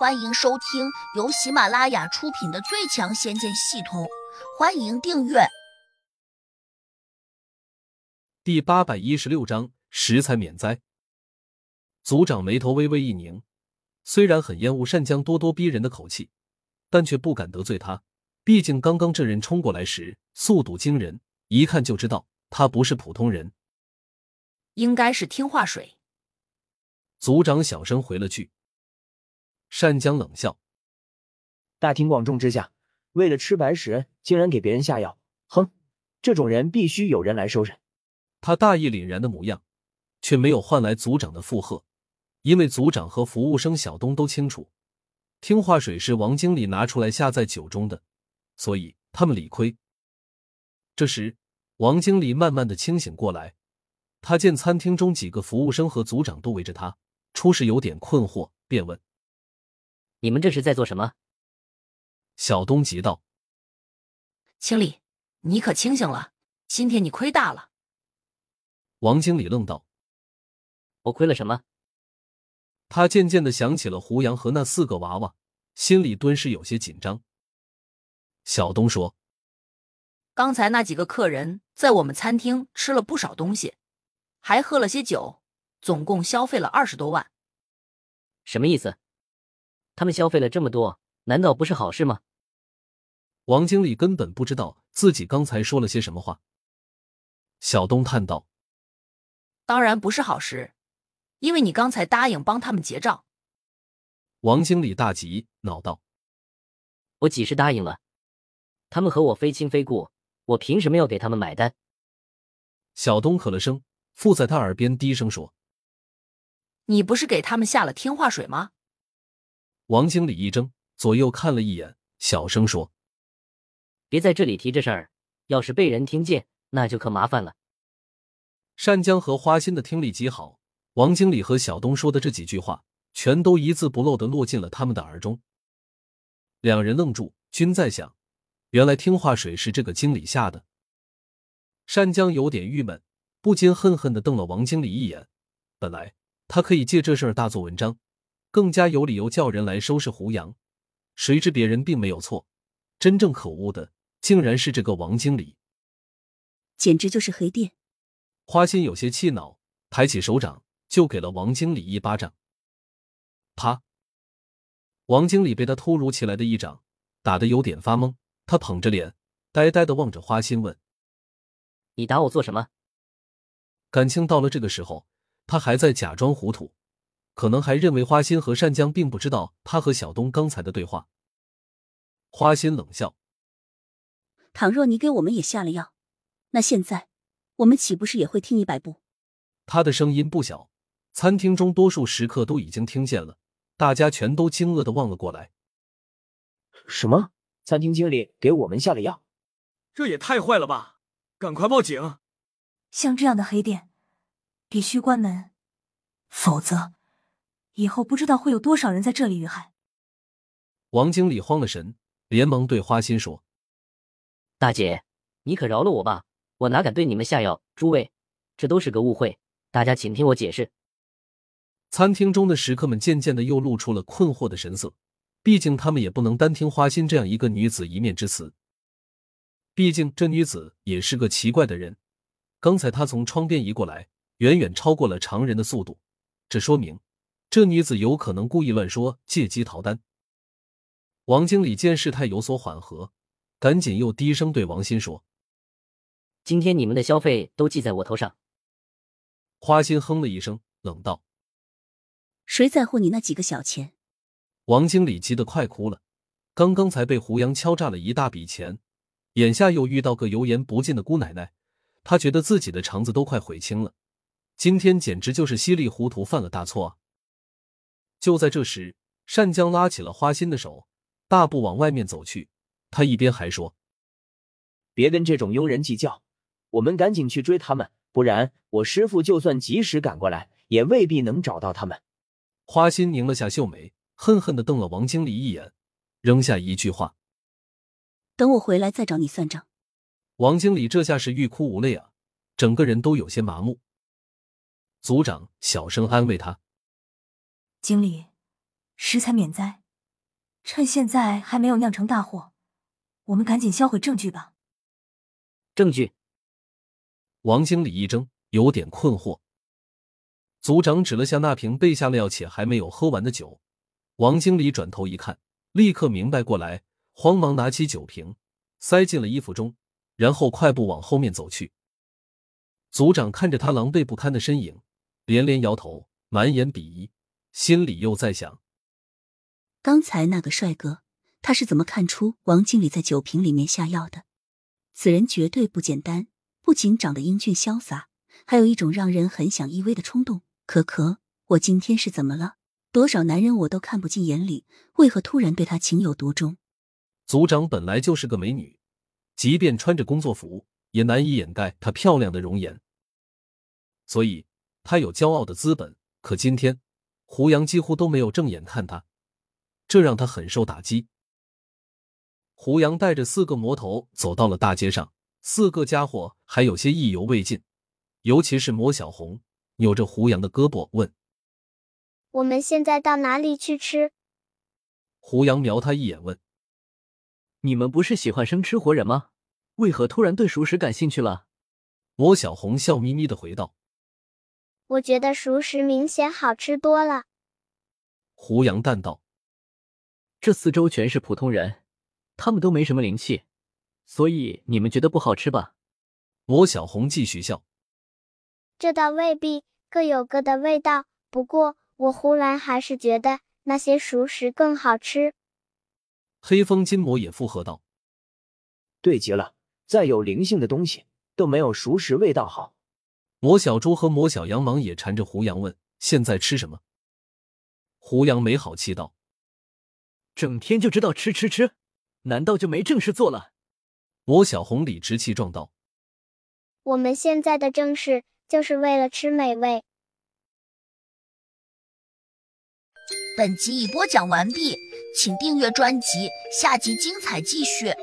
欢迎收听由喜马拉雅出品的《最强仙剑系统》，欢迎订阅。第八百一十六章食材免灾。族长眉头微微一拧，虽然很厌恶善江咄咄逼人的口气，但却不敢得罪他。毕竟刚刚这人冲过来时速度惊人，一看就知道他不是普通人。应该是听话水。族长小声回了句。单江冷笑：“大庭广众之下，为了吃白食，竟然给别人下药，哼！这种人必须有人来收拾。”他大义凛然的模样，却没有换来族长的附和，因为族长和服务生小东都清楚，听话水是王经理拿出来下在酒中的，所以他们理亏。这时，王经理慢慢的清醒过来，他见餐厅中几个服务生和族长都围着他，初时有点困惑，便问。你们这是在做什么？小东急道：“经理，你可清醒了！今天你亏大了。”王经理愣道：“我亏了什么？”他渐渐的想起了胡杨和那四个娃娃，心里顿时有些紧张。小东说：“刚才那几个客人在我们餐厅吃了不少东西，还喝了些酒，总共消费了二十多万。什么意思？”他们消费了这么多，难道不是好事吗？王经理根本不知道自己刚才说了些什么话。小东叹道：“当然不是好事，因为你刚才答应帮他们结账。”王经理大急，恼道：“我几时答应了？他们和我非亲非故，我凭什么要给他们买单？”小东咳了声，附在他耳边低声说：“你不是给他们下了听话水吗？”王经理一怔，左右看了一眼，小声说：“别在这里提这事儿，要是被人听见，那就可麻烦了。”单江和花心的听力极好，王经理和小东说的这几句话，全都一字不漏的落进了他们的耳中。两人愣住，均在想：原来听话水是这个经理下的。单江有点郁闷，不禁恨恨的瞪了王经理一眼。本来他可以借这事儿大做文章。更加有理由叫人来收拾胡杨，谁知别人并没有错，真正可恶的竟然是这个王经理，简直就是黑店。花心有些气恼，抬起手掌就给了王经理一巴掌。啪！王经理被他突如其来的一掌打得有点发懵，他捧着脸，呆呆的望着花心，问：“你打我做什么？”感情到了这个时候，他还在假装糊涂。可能还认为花心和善江并不知道他和小东刚才的对话。花心冷笑：“倘若你给我们也下了药，那现在我们岂不是也会听你摆布？”他的声音不小，餐厅中多数食客都已经听见了，大家全都惊愕的望了过来。什么？餐厅经理给我们下了药？这也太坏了吧！赶快报警！像这样的黑店，必须关门，否则。以后不知道会有多少人在这里遇害。王经理慌了神，连忙对花心说：“大姐，你可饶了我吧，我哪敢对你们下药？诸位，这都是个误会，大家请听我解释。”餐厅中的食客们渐渐的又露出了困惑的神色，毕竟他们也不能单听花心这样一个女子一面之词。毕竟这女子也是个奇怪的人，刚才她从窗边移过来，远远超过了常人的速度，这说明。这女子有可能故意乱说，借机逃单。王经理见事态有所缓和，赶紧又低声对王鑫说：“今天你们的消费都记在我头上。”花心哼了一声，冷道：“谁在乎你那几个小钱？”王经理急得快哭了。刚刚才被胡杨敲诈了一大笔钱，眼下又遇到个油盐不进的姑奶奶，他觉得自己的肠子都快悔青了。今天简直就是稀里糊涂犯了大错啊！就在这时，单江拉起了花心的手，大步往外面走去。他一边还说：“别跟这种庸人计较，我们赶紧去追他们，不然我师傅就算及时赶过来，也未必能找到他们。”花心拧了下秀眉，恨恨的瞪了王经理一眼，扔下一句话：“等我回来再找你算账。”王经理这下是欲哭无泪啊，整个人都有些麻木。组长小声安慰他。经理，食材免灾，趁现在还没有酿成大祸，我们赶紧销毁证据吧。证据？王经理一怔，有点困惑。组长指了下那瓶备下了药且还没有喝完的酒，王经理转头一看，立刻明白过来，慌忙拿起酒瓶，塞进了衣服中，然后快步往后面走去。组长看着他狼狈不堪的身影，连连摇头，满眼鄙夷，心里又在想：刚才那个帅哥，他是怎么看出王经理在酒瓶里面下药的？此人绝对不简单，不仅长得英俊潇洒，还有一种让人很想依偎的冲动。可可，我今天是怎么了？多少男人我都看不进眼里，为何突然对他情有独钟？组长本来就是个美女，即便穿着工作服，也难以掩盖她漂亮的容颜，所以她有骄傲的资本。可今天，胡杨几乎都没有正眼看他，这让他很受打击。胡杨带着四个魔头走到了大街上，四个家伙还有些意犹未尽，尤其是魔小红。扭着胡杨的胳膊问：“我们现在到哪里去吃？”胡杨瞄他一眼问：“你们不是喜欢生吃活人吗？为何突然对熟食感兴趣了？”魔小红笑眯眯的回道：“我觉得熟食明显好吃多了。”胡杨淡道：“这四周全是普通人，他们都没什么灵气，所以你们觉得不好吃吧？”魔小红继续笑。这倒未必，各有各的味道。不过，我忽然还是觉得那些熟食更好吃。黑风金魔也附和道：“对极了，再有灵性的东西都没有熟食味道好。”魔小猪和魔小羊忙也缠着胡杨问：“现在吃什么？”胡杨没好气道：“整天就知道吃吃吃，难道就没正事做了？”魔小红理直气壮道：“我们现在的正事。”就是为了吃美味。本集已播讲完毕，请订阅专辑，下集精彩继续。